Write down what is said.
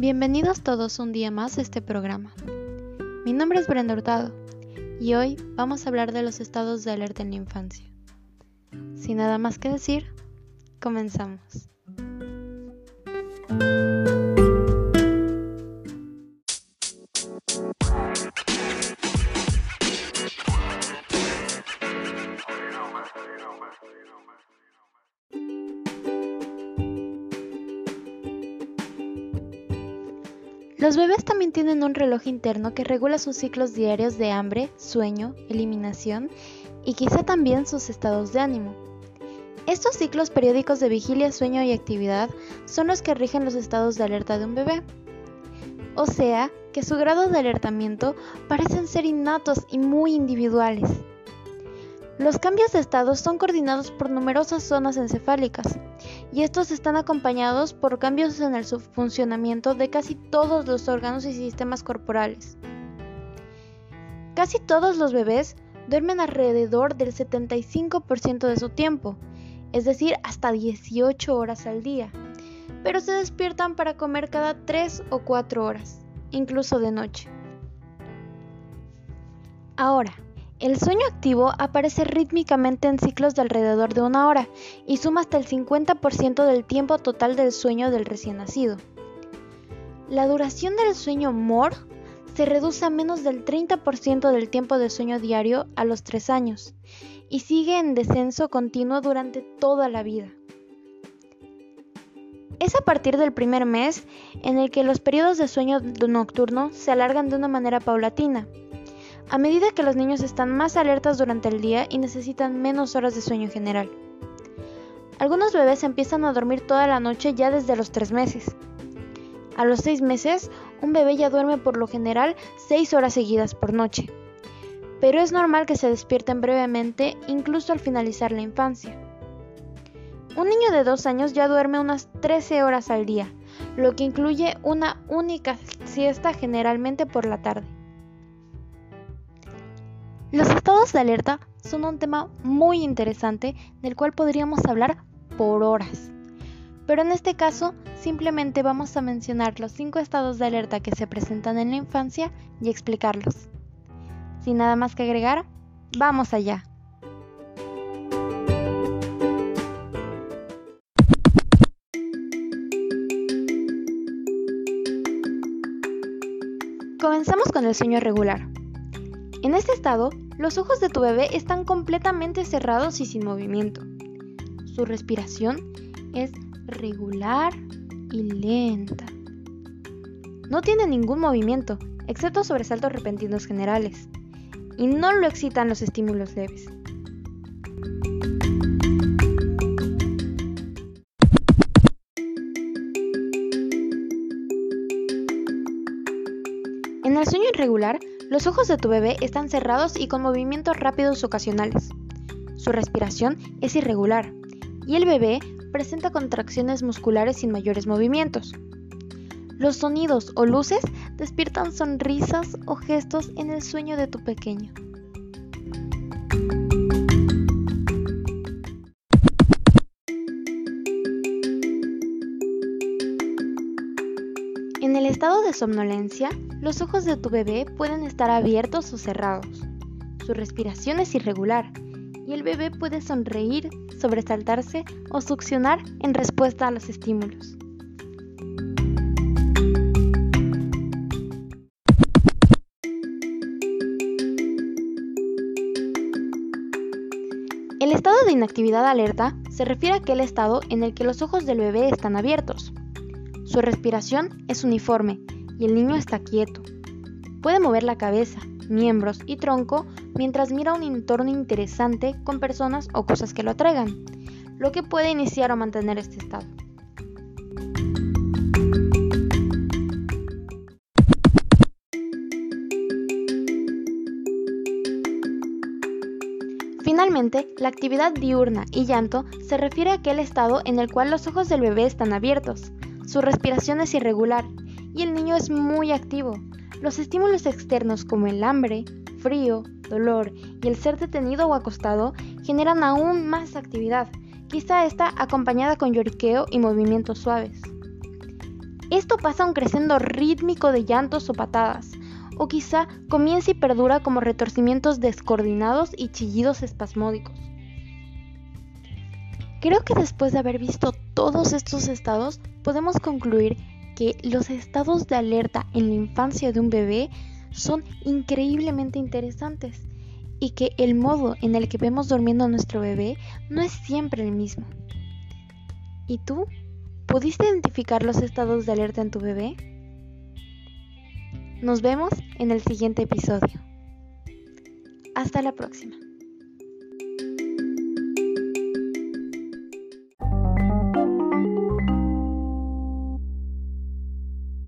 Bienvenidos todos un día más a este programa. Mi nombre es Brenda Hurtado y hoy vamos a hablar de los estados de alerta en la infancia. Sin nada más que decir, comenzamos. Los bebés también tienen un reloj interno que regula sus ciclos diarios de hambre, sueño, eliminación y quizá también sus estados de ánimo. Estos ciclos periódicos de vigilia, sueño y actividad son los que rigen los estados de alerta de un bebé. O sea, que su grado de alertamiento parecen ser innatos y muy individuales. Los cambios de estado son coordinados por numerosas zonas encefálicas, y estos están acompañados por cambios en el funcionamiento de casi todos los órganos y sistemas corporales. Casi todos los bebés duermen alrededor del 75% de su tiempo, es decir, hasta 18 horas al día, pero se despiertan para comer cada 3 o 4 horas, incluso de noche. Ahora, el sueño activo aparece rítmicamente en ciclos de alrededor de una hora y suma hasta el 50% del tiempo total del sueño del recién nacido. La duración del sueño MOR se reduce a menos del 30% del tiempo de sueño diario a los 3 años y sigue en descenso continuo durante toda la vida. Es a partir del primer mes en el que los periodos de sueño nocturno se alargan de una manera paulatina a medida que los niños están más alertas durante el día y necesitan menos horas de sueño general. Algunos bebés empiezan a dormir toda la noche ya desde los 3 meses. A los 6 meses, un bebé ya duerme por lo general 6 horas seguidas por noche. Pero es normal que se despierten brevemente incluso al finalizar la infancia. Un niño de 2 años ya duerme unas 13 horas al día, lo que incluye una única siesta generalmente por la tarde. Los estados de alerta son un tema muy interesante del cual podríamos hablar por horas. Pero en este caso simplemente vamos a mencionar los cinco estados de alerta que se presentan en la infancia y explicarlos. Sin nada más que agregar, vamos allá. Comenzamos con el sueño regular. En este estado, los ojos de tu bebé están completamente cerrados y sin movimiento. Su respiración es regular y lenta. No tiene ningún movimiento, excepto sobresaltos repentinos generales, y no lo excitan los estímulos leves. En el sueño irregular, los ojos de tu bebé están cerrados y con movimientos rápidos ocasionales. Su respiración es irregular y el bebé presenta contracciones musculares sin mayores movimientos. Los sonidos o luces despiertan sonrisas o gestos en el sueño de tu pequeño. En el estado de somnolencia, los ojos de tu bebé pueden estar abiertos o cerrados. Su respiración es irregular y el bebé puede sonreír, sobresaltarse o succionar en respuesta a los estímulos. El estado de inactividad alerta se refiere a aquel estado en el que los ojos del bebé están abiertos. Su respiración es uniforme y el niño está quieto. Puede mover la cabeza, miembros y tronco mientras mira un entorno interesante con personas o cosas que lo atraigan, lo que puede iniciar o mantener este estado. Finalmente, la actividad diurna y llanto se refiere a aquel estado en el cual los ojos del bebé están abiertos, su respiración es irregular y el niño es muy activo. Los estímulos externos como el hambre, frío, dolor y el ser detenido o acostado generan aún más actividad, quizá esta acompañada con lloriqueo y movimientos suaves. Esto pasa a un crescendo rítmico de llantos o patadas, o quizá comienza y perdura como retorcimientos descoordinados y chillidos espasmódicos. Creo que después de haber visto todos estos estados, podemos concluir que los estados de alerta en la infancia de un bebé son increíblemente interesantes y que el modo en el que vemos durmiendo a nuestro bebé no es siempre el mismo. ¿Y tú? ¿Pudiste identificar los estados de alerta en tu bebé? Nos vemos en el siguiente episodio. Hasta la próxima.